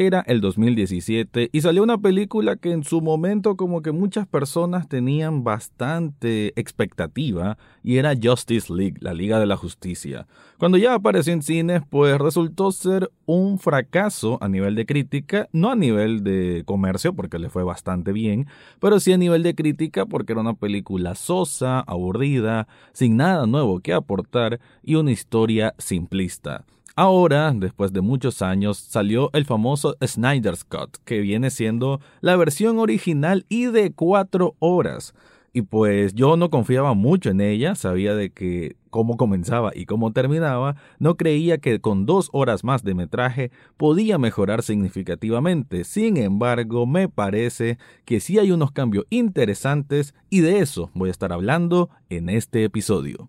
Era el 2017 y salió una película que en su momento como que muchas personas tenían bastante expectativa y era Justice League, la Liga de la Justicia. Cuando ya apareció en cines, pues resultó ser un fracaso a nivel de crítica, no a nivel de comercio porque le fue bastante bien, pero sí a nivel de crítica porque era una película sosa, aburrida, sin nada nuevo que aportar y una historia simplista. Ahora, después de muchos años, salió el famoso Snyder's Cut, que viene siendo la versión original y de cuatro horas. Y pues yo no confiaba mucho en ella, sabía de que cómo comenzaba y cómo terminaba, no creía que con dos horas más de metraje podía mejorar significativamente. Sin embargo, me parece que sí hay unos cambios interesantes y de eso voy a estar hablando en este episodio.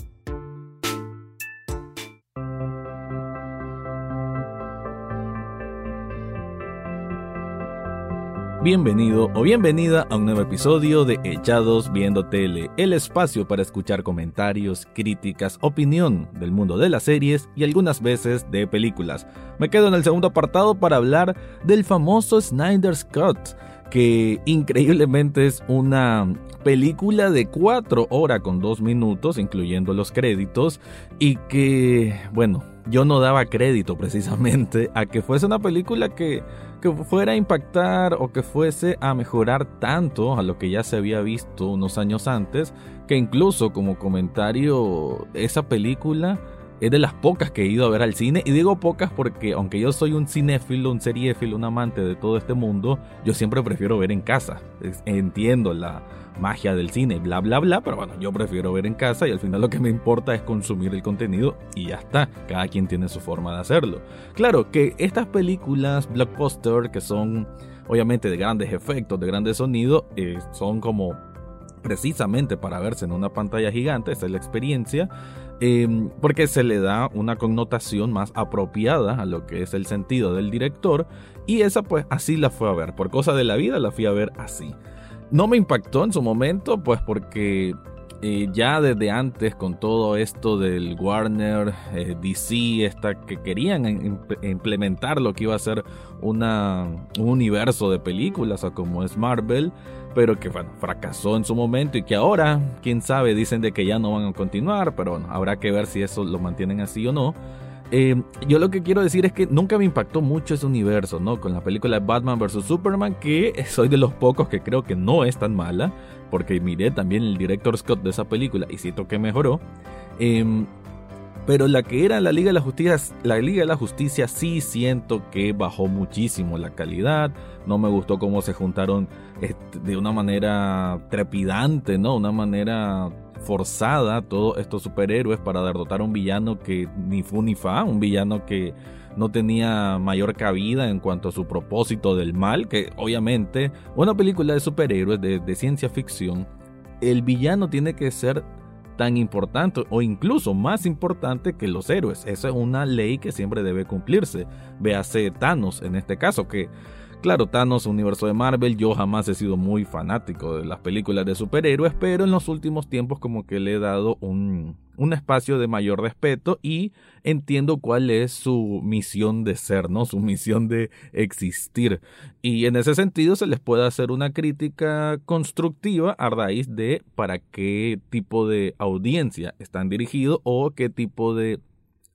Bienvenido o bienvenida a un nuevo episodio de Echados Viendo Tele, el espacio para escuchar comentarios, críticas, opinión del mundo de las series y algunas veces de películas. Me quedo en el segundo apartado para hablar del famoso Snyder's Cut, que increíblemente es una película de 4 horas con 2 minutos, incluyendo los créditos, y que, bueno, yo no daba crédito precisamente a que fuese una película que que fuera a impactar o que fuese a mejorar tanto a lo que ya se había visto unos años antes, que incluso como comentario, esa película es de las pocas que he ido a ver al cine. Y digo pocas porque aunque yo soy un cinéfilo, un seriéfilo, un amante de todo este mundo, yo siempre prefiero ver en casa. Entiendo la magia del cine, bla, bla, bla, pero bueno, yo prefiero ver en casa y al final lo que me importa es consumir el contenido y ya está. Cada quien tiene su forma de hacerlo. Claro que estas películas blockbuster que son obviamente de grandes efectos, de grandes sonidos, eh, son como precisamente para verse en una pantalla gigante, esa es la experiencia, em, porque se le da una connotación más apropiada a lo que es el sentido del director, y esa pues así la fue a ver, por cosa de la vida la fui a ver así. No me impactó en su momento, pues porque eh, ya desde antes con todo esto del Warner, eh, DC, esta, que querían implementar lo que iba a ser un universo de películas como es Marvel, pero que fracasó en su momento y que ahora, quién sabe, dicen de que ya no van a continuar, pero habrá que ver si eso lo mantienen así o no. Eh, yo lo que quiero decir es que nunca me impactó mucho ese universo, ¿no? Con la película Batman vs. Superman, que soy de los pocos que creo que no es tan mala, porque miré también el director Scott de esa película y siento que mejoró. Em, pero la que era la Liga de la Justicia, la Liga de la Justicia sí siento que bajó muchísimo la calidad. No me gustó cómo se juntaron este, de una manera trepidante, ¿no? Una manera forzada todos estos superhéroes para derrotar a un villano que ni fu ni fa, un villano que no tenía mayor cabida en cuanto a su propósito del mal, que obviamente una película de superhéroes de, de ciencia ficción, el villano tiene que ser tan importante o incluso más importante que los héroes. Esa es una ley que siempre debe cumplirse. Véase Thanos en este caso, que Claro, Thanos, universo de Marvel, yo jamás he sido muy fanático de las películas de superhéroes, pero en los últimos tiempos como que le he dado un, un espacio de mayor respeto y entiendo cuál es su misión de ser, ¿no? Su misión de existir. Y en ese sentido se les puede hacer una crítica constructiva a raíz de para qué tipo de audiencia están dirigidos o qué tipo de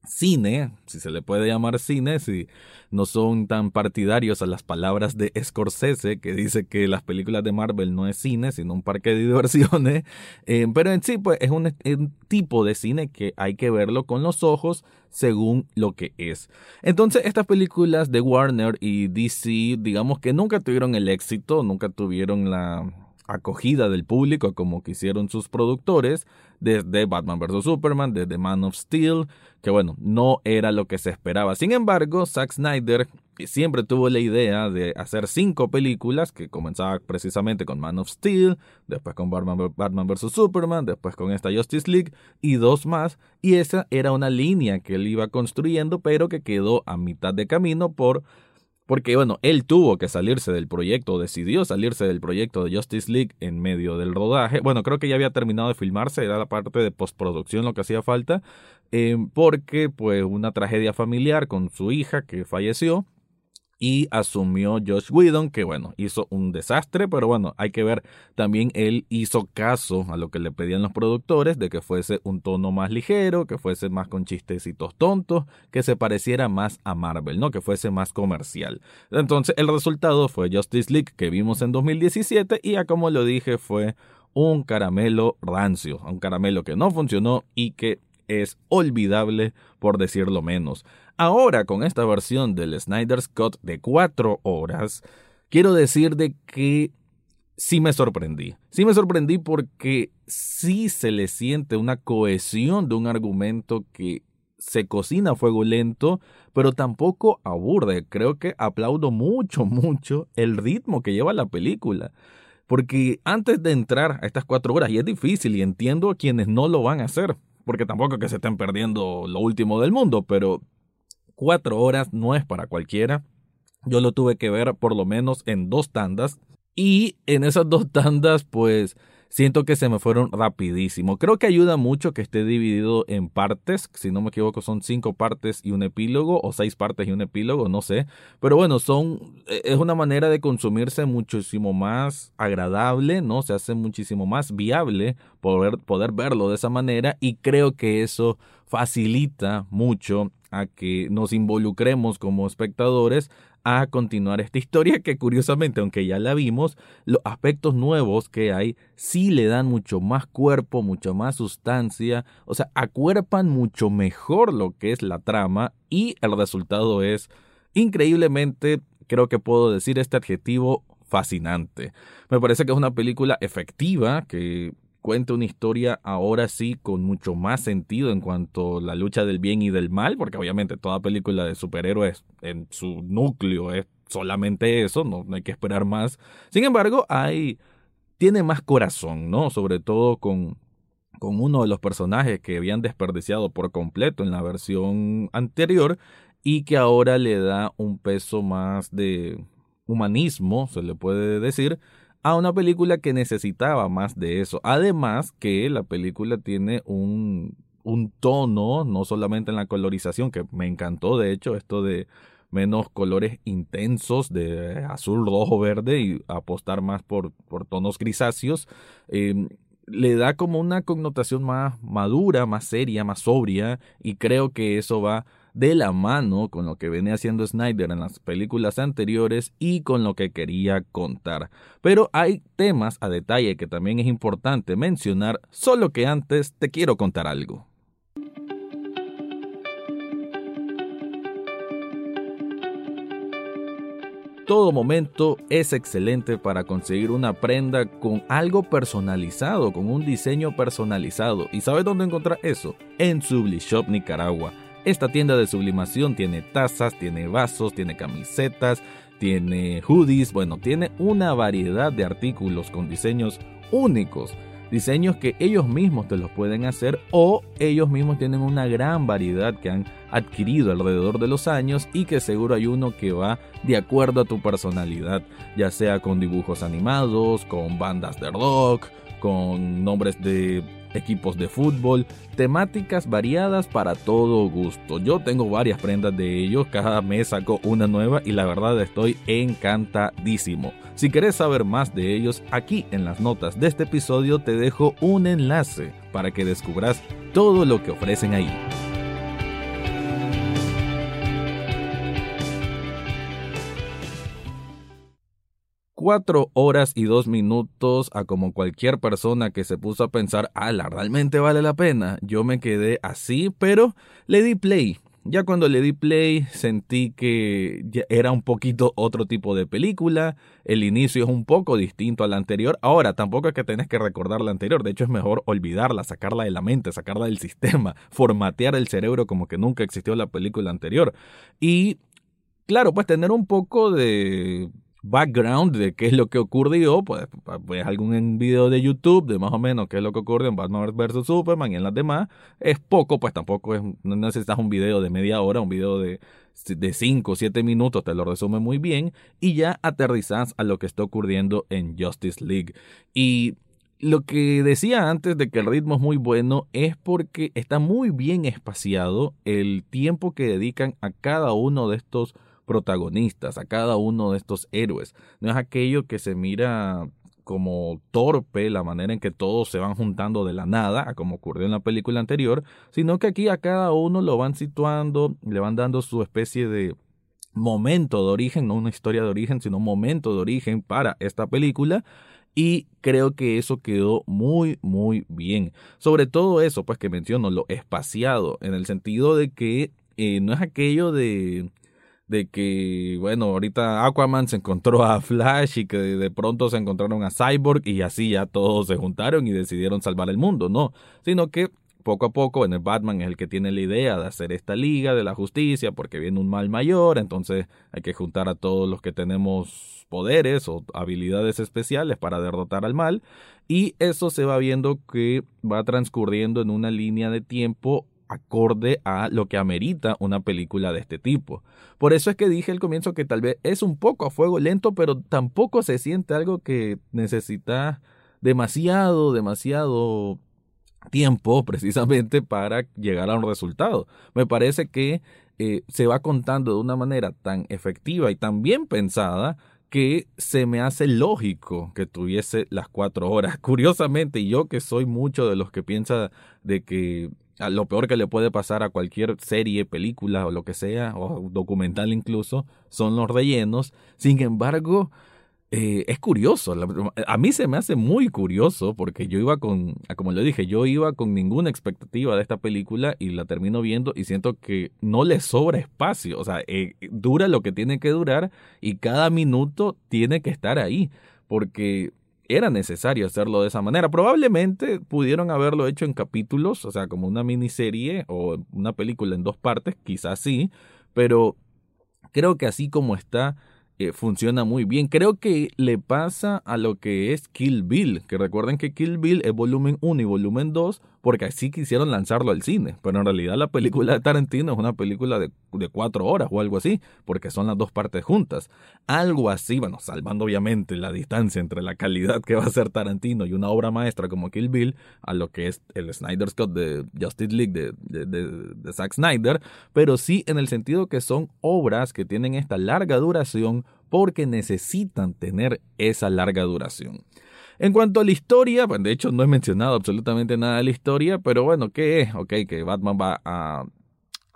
cine, si se le puede llamar cine, si no son tan partidarios a las palabras de Scorsese, que dice que las películas de Marvel no es cine, sino un parque de diversiones, eh, pero en sí, pues es un, un, tipo de cine que hay que verlo con los ojos según lo que es. Entonces, estas películas de Warner y DC, digamos que nunca tuvieron el éxito, nunca tuvieron la acogida del público como quisieron sus productores desde Batman vs. Superman, desde Man of Steel, que bueno, no era lo que se esperaba. Sin embargo, Zack Snyder siempre tuvo la idea de hacer cinco películas, que comenzaba precisamente con Man of Steel, después con Batman, Batman vs. Superman, después con esta Justice League y dos más, y esa era una línea que él iba construyendo, pero que quedó a mitad de camino por porque bueno, él tuvo que salirse del proyecto, decidió salirse del proyecto de Justice League en medio del rodaje. Bueno, creo que ya había terminado de filmarse, era la parte de postproducción lo que hacía falta, eh, porque pues una tragedia familiar con su hija que falleció y asumió Josh Whedon, que bueno, hizo un desastre, pero bueno, hay que ver, también él hizo caso a lo que le pedían los productores, de que fuese un tono más ligero, que fuese más con chistecitos tontos, que se pareciera más a Marvel, ¿no? Que fuese más comercial. Entonces, el resultado fue Justice League, que vimos en 2017, y ya como lo dije, fue un caramelo rancio, un caramelo que no funcionó y que es olvidable por decirlo menos. Ahora con esta versión del Snyder's Cut de cuatro horas, quiero decir de que sí me sorprendí. Sí me sorprendí porque sí se le siente una cohesión de un argumento que se cocina a fuego lento, pero tampoco aburre. Creo que aplaudo mucho, mucho el ritmo que lleva la película. Porque antes de entrar a estas cuatro horas, y es difícil, y entiendo a quienes no lo van a hacer, porque tampoco que se estén perdiendo lo último del mundo, pero cuatro horas no es para cualquiera. Yo lo tuve que ver por lo menos en dos tandas. Y en esas dos tandas, pues siento que se me fueron rapidísimo. Creo que ayuda mucho que esté dividido en partes. Si no me equivoco, son cinco partes y un epílogo, o seis partes y un epílogo, no sé. Pero bueno, son. E, es una manera de consumirse muchísimo más agradable, ¿no? Se hace muchísimo más viable poder, poder verlo de esa manera. Y creo que eso facilita mucho a que nos involucremos como espectadores a continuar esta historia que curiosamente, aunque ya la vimos, los aspectos nuevos que hay sí le dan mucho más cuerpo, mucho más sustancia, o sea, acuerpan mucho mejor lo que es la trama y el resultado es increíblemente, creo que puedo decir este adjetivo, fascinante. Me parece que es una película efectiva que cuenta una historia ahora sí con mucho más sentido en cuanto a la lucha del bien y del mal, porque obviamente toda película de superhéroes en su núcleo es solamente eso, no, hay que esperar más. Sin embargo, hay tiene más corazón, ¿no? Sobre todo con con uno de los personajes que habían desperdiciado por completo en la versión anterior y que ahora le da un peso más de humanismo, se le puede decir, a una película que necesitaba más de eso. Además que la película tiene un, un tono, no solamente en la colorización, que me encantó de hecho esto de menos colores intensos de azul, rojo, verde y apostar más por, por tonos grisáceos, em, le da como una connotación más madura, más seria, más sobria y creo que eso va de la mano con lo que venía haciendo Snyder en las películas anteriores y con lo que quería contar. Pero hay temas a detalle que también es importante mencionar, solo que antes te quiero contar algo. todo momento es excelente para conseguir una prenda con algo personalizado, con un diseño personalizado. ¿Y sabes dónde encontrar eso? En Sublishop Nicaragua. Esta tienda de sublimación tiene tazas, tiene vasos, tiene camisetas, tiene hoodies, bueno, tiene una variedad de artículos con diseños únicos. Diseños que ellos mismos te los pueden hacer o ellos mismos tienen una gran variedad que han adquirido alrededor de los años y que seguro hay uno que va de acuerdo a tu personalidad, ya sea con dibujos animados, con bandas de rock, con nombres de equipos de fútbol, temáticas variadas para todo gusto. Yo tengo varias prendas de ellos, cada mes saco una nueva y la verdad estoy encantadísimo. Si querés saber más de ellos, aquí en las notas de este episodio te dejo un enlace para que descubras todo lo que ofrecen ahí. Cuatro horas y dos minutos a como cualquier persona que se puso a pensar, ala, realmente vale la pena. Yo me quedé así, pero le di play. Ya cuando le di play sentí que era un poquito otro tipo de película, el inicio es un poco distinto al anterior, ahora tampoco es que tenés que recordar la anterior, de hecho es mejor olvidarla, sacarla de la mente, sacarla del sistema, formatear el cerebro como que nunca existió la película anterior. Y claro, pues tener un poco de background de qué es lo que ocurrió, pues, pues algún video de YouTube de más o menos qué es lo que ocurrió en Batman vs Superman y en las demás, es poco, pues tampoco es, no necesitas un video de media hora, un video de de 5 o 7 minutos te lo resume muy bien y ya aterrizas a lo que está ocurriendo en Justice League. Y lo que decía antes de que el ritmo es muy bueno es porque está muy bien espaciado el tiempo que dedican a cada uno de estos protagonistas, a cada uno de estos héroes. No es aquello que se mira como torpe la manera en que todos se van juntando de la nada, como ocurrió en la película anterior, sino que aquí a cada uno lo van situando, le van dando su especie de momento de origen, no una historia de origen, sino un momento de origen para esta película. Y creo que eso quedó muy, muy bien. Sobre todo eso, pues que menciono, lo espaciado, en el sentido de que eh, no es aquello de de que, bueno, ahorita Aquaman se encontró a Flash y que de pronto se encontraron a Cyborg y así ya todos se juntaron y decidieron salvar el mundo, no, sino que poco a poco, en el Batman es el que tiene la idea de hacer esta liga de la justicia porque viene un mal mayor, entonces hay que juntar a todos los que tenemos poderes o habilidades especiales para derrotar al mal. Y eso se va viendo que va transcurriendo en una línea de tiempo acorde a lo que amerita una película de este tipo. Por eso es que dije al comienzo que tal vez es un poco a fuego lento, pero tampoco se siente algo que necesita demasiado, demasiado tiempo precisamente para llegar a un resultado. Me parece que eh, se va contando de una manera tan efectiva y tan bien pensada que se me hace lógico que tuviese las cuatro horas. Curiosamente, yo que soy mucho de los que piensa de que lo peor que le puede pasar a cualquier serie, película o lo que sea, o documental incluso, son los rellenos. Sin embargo, eh, es curioso. A mí se me hace muy curioso porque yo iba con, como le dije, yo iba con ninguna expectativa de esta película y la termino viendo y siento que no le sobra espacio. O sea, eh, dura lo que tiene que durar y cada minuto tiene que estar ahí. Porque era necesario hacerlo de esa manera. Probablemente pudieron haberlo hecho en capítulos, o sea, como una miniserie o una película en dos partes, quizás sí, pero creo que así como está, eh, funciona muy bien. Creo que le pasa a lo que es Kill Bill, que recuerden que Kill Bill es volumen 1 y volumen 2, porque así quisieron lanzarlo al cine, pero en realidad la película de Tarantino es una película de, de cuatro horas o algo así, porque son las dos partes juntas. Algo así, bueno, salvando obviamente la distancia entre la calidad que va a ser Tarantino y una obra maestra como Kill Bill, a lo que es el Snyder Scott de Justice League de, Zack Snyder, pero sí en el sentido que son obras que tienen esta larga duración porque necesitan tener esa larga duración. En cuanto a la historia, pues de hecho no he mencionado absolutamente nada de la historia, pero bueno, ¿qué es? Ok, que Batman va a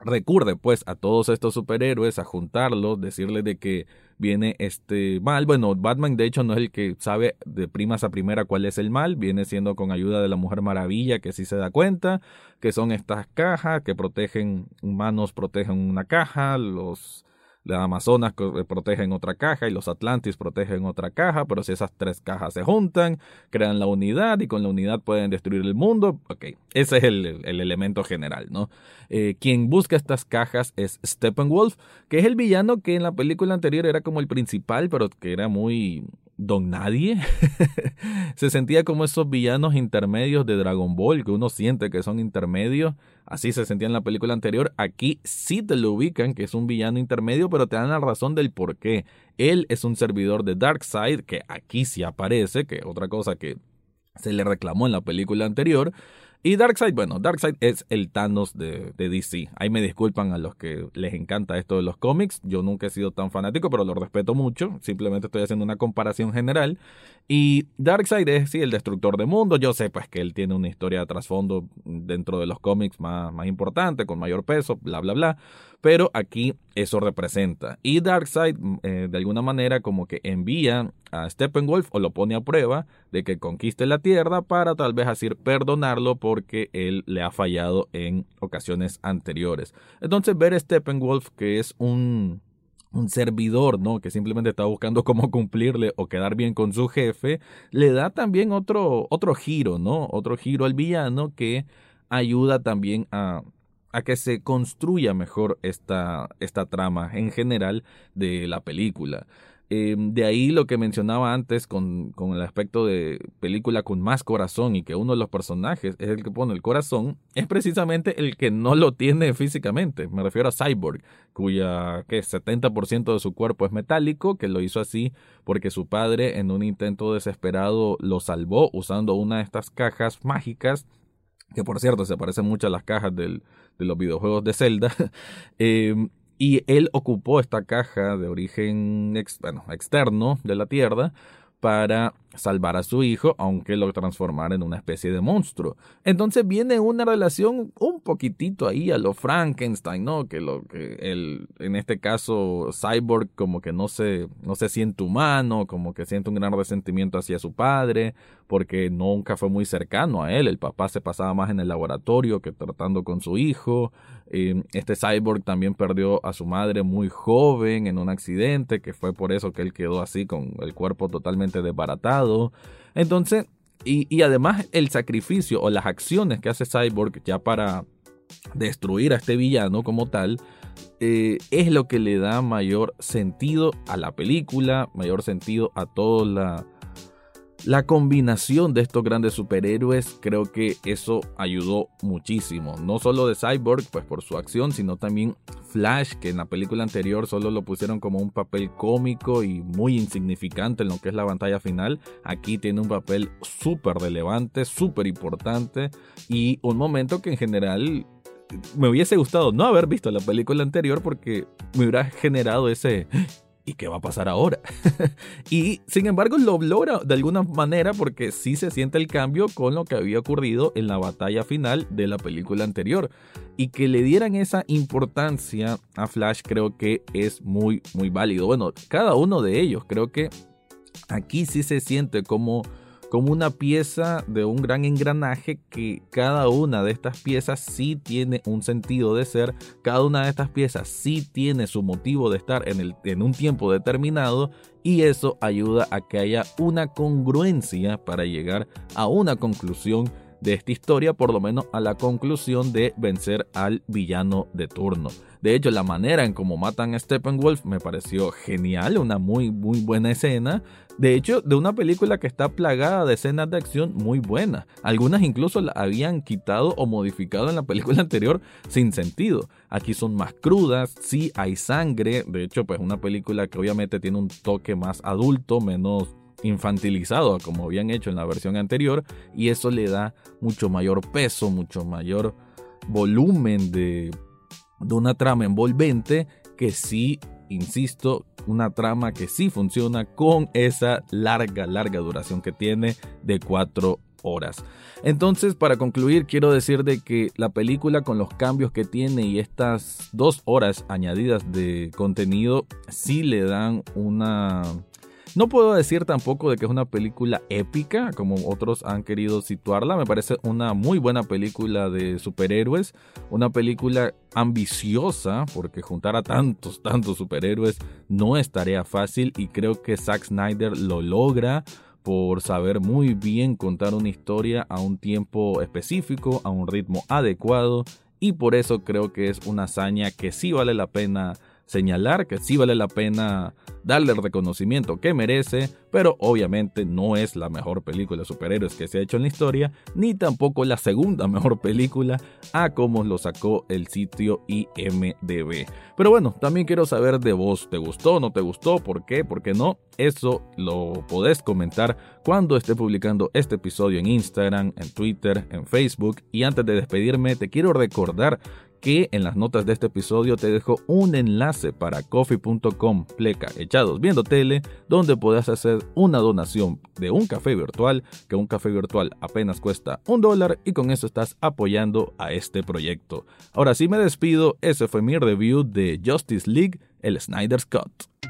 recurre pues a todos estos superhéroes a juntarlos, decirles de que viene este mal. Bueno, Batman de hecho no es el que sabe de primas a primera cuál es el mal, viene siendo con ayuda de la Mujer Maravilla que sí se da cuenta, que son estas cajas que protegen humanos, protegen una caja, los las Amazonas eh, protegen otra caja y los Atlantis protegen otra caja, pero si esas tres cajas se juntan, crean la unidad y con la unidad pueden destruir el mundo, ok, ese es el, elemento general, ¿no? Eh, quien busca estas cajas es Steppenwolf, que es el villano que en la película anterior era como el principal, pero que era muy don nadie. se sentía como esos villanos intermedios de Dragon Ball, que uno siente que son intermedios. Así se sentía en la película anterior. Aquí sí te lo ubican, que es un villano intermedio, pero te dan la razón del por qué. Él es un servidor de Darkseid, que aquí sí aparece, que otra cosa que se le reclamó en la película anterior. Y Darkseid, bueno, Darkseid es el Thanos de, DC. Ahí me disculpan a los que les encanta esto de los cómics. Yo nunca he sido tan fanático, pero lo respeto mucho. Simplemente estoy haciendo una comparación general. Y Darkseid es, sí, el destructor de mundo. Yo sé, pues, que él tiene una historia de trasfondo dentro de los cómics más, más importante, con mayor peso, bla, bla, bla pero aquí eso representa. Y Darkseid, mm, eh, de alguna manera, como que envía a Steppenwolf o lo pone a prueba de que conquiste la Tierra para tal vez así perdonarlo porque él le ha fallado en ocasiones anteriores. Entonces, ver a Steppenwolf, que es un un servidor, ¿no? Que simplemente está buscando cómo cumplirle o quedar bien con su jefe, le da también otro, otro giro, ¿no? Otro giro al villano que ayuda también a, a que se construya mejor esta, esta trama en general de la película. Eh, de ahí lo que mencionaba antes con, con, el aspecto de película con más corazón y que uno de los personajes es el que pone el corazón, es precisamente el que no lo tiene físicamente. Me refiero a Cyborg, cuya que 70% de su cuerpo es metálico, que lo hizo así porque su padre en un intento desesperado lo salvó usando una de estas cajas mágicas que por cierto se parecen mucho a las cajas de los videojuegos de Zelda, eh, y él ocupó esta caja de origen externo de la Tierra para salvar a su hijo, aunque lo transformara en una especie de monstruo. Entonces viene una relación un poquitito ahí a lo Frankenstein, ¿no? Que lo que el, en este caso Cyborg como que no se, no se siente humano, como que siente un gran resentimiento hacia su padre, porque nunca fue muy cercano a él. El papá se pasaba más en el laboratorio que tratando con su hijo. Eh, este cyborg también perdió a su madre muy joven en un accidente, que fue por eso que él quedó así con el cuerpo totalmente desbaratado. Entonces, y, además el sacrificio o las acciones que hace Cyborg ya para destruir a este villano como tal, eh, es lo que le da mayor sentido a la película, mayor sentido a toda la, la combinación de estos grandes superhéroes creo que eso ayudó muchísimo. No solo de Cyborg, pues por su acción, sino también Flash, que en la película anterior solo lo pusieron como un papel cómico y muy insignificante en lo que es la pantalla final. Aquí tiene un papel súper relevante, súper importante y un momento que en general me hubiese gustado no haber visto la película anterior porque me hubiera generado ese ¿y qué va a pasar ahora? y sin embargo lo logra de alguna manera porque sí se siente el cambio con lo que había ocurrido en la batalla final de la película anterior. Y que le dieran esa importancia a Flash creo que es muy, muy válido. Bueno, cada uno de ellos creo que aquí sí se siente como como una pieza de un gran engranaje que cada una de estas piezas sí tiene un sentido de ser, cada una de estas piezas sí tiene su motivo de estar en, el, en un tiempo determinado y eso ayuda a que haya una congruencia para llegar a una conclusión de esta historia, por lo menos a la conclusión de vencer al villano de turno. De hecho, la manera en cómo matan a Steppenwolf me pareció genial, una muy, muy buena escena. De hecho, de una película que está plagada de escenas de acción muy buenas. Algunas incluso la habían quitado o modificado en la película anterior sin sentido. Aquí son más crudas, sí hay sangre. De hecho, pues una película que obviamente tiene un toque más adulto, menos infantilizado como habían hecho en la versión anterior y eso le da mucho mayor peso, mucho mayor volumen de, de una trama envolvente que sí, insisto, una trama que sí funciona con esa larga, larga duración que tiene de cuatro horas. Entonces, para concluir, quiero decir de que la película con los cambios que tiene y estas dos horas añadidas de contenido sí le dan una no puedo decir tampoco de que es una película épica, como otros han querido situarla. Me parece una muy buena película de superhéroes. Una película ambiciosa, porque juntar a tantos, tantos superhéroes no es tarea fácil. Y creo que Zack Snyder lo logra por saber muy bien contar una historia a un tiempo específico, a un ritmo adecuado. Y por eso creo que es una hazaña que sí vale la pena señalar que sí vale la pena darle el reconocimiento que merece, pero obviamente no es la mejor película de superhéroes que se ha hecho en la historia, ni tampoco la segunda mejor película a como lo sacó el sitio IMDB. Pero bueno, también quiero saber de vos, ¿te gustó, no te gustó? ¿Por qué? ¿Por qué no? Eso lo podés comentar cuando esté publicando este episodio en Instagram, en Twitter, en Facebook. Y antes de despedirme, te quiero recordar que en las notas de este episodio te dejo un enlace para coffee.com pleca echados viendo tele donde puedes hacer una donación de un café virtual que un café virtual apenas cuesta un dólar y con eso estás apoyando a este proyecto. Ahora sí me despido, ese fue mi review de Justice League, el Snyder's Cut.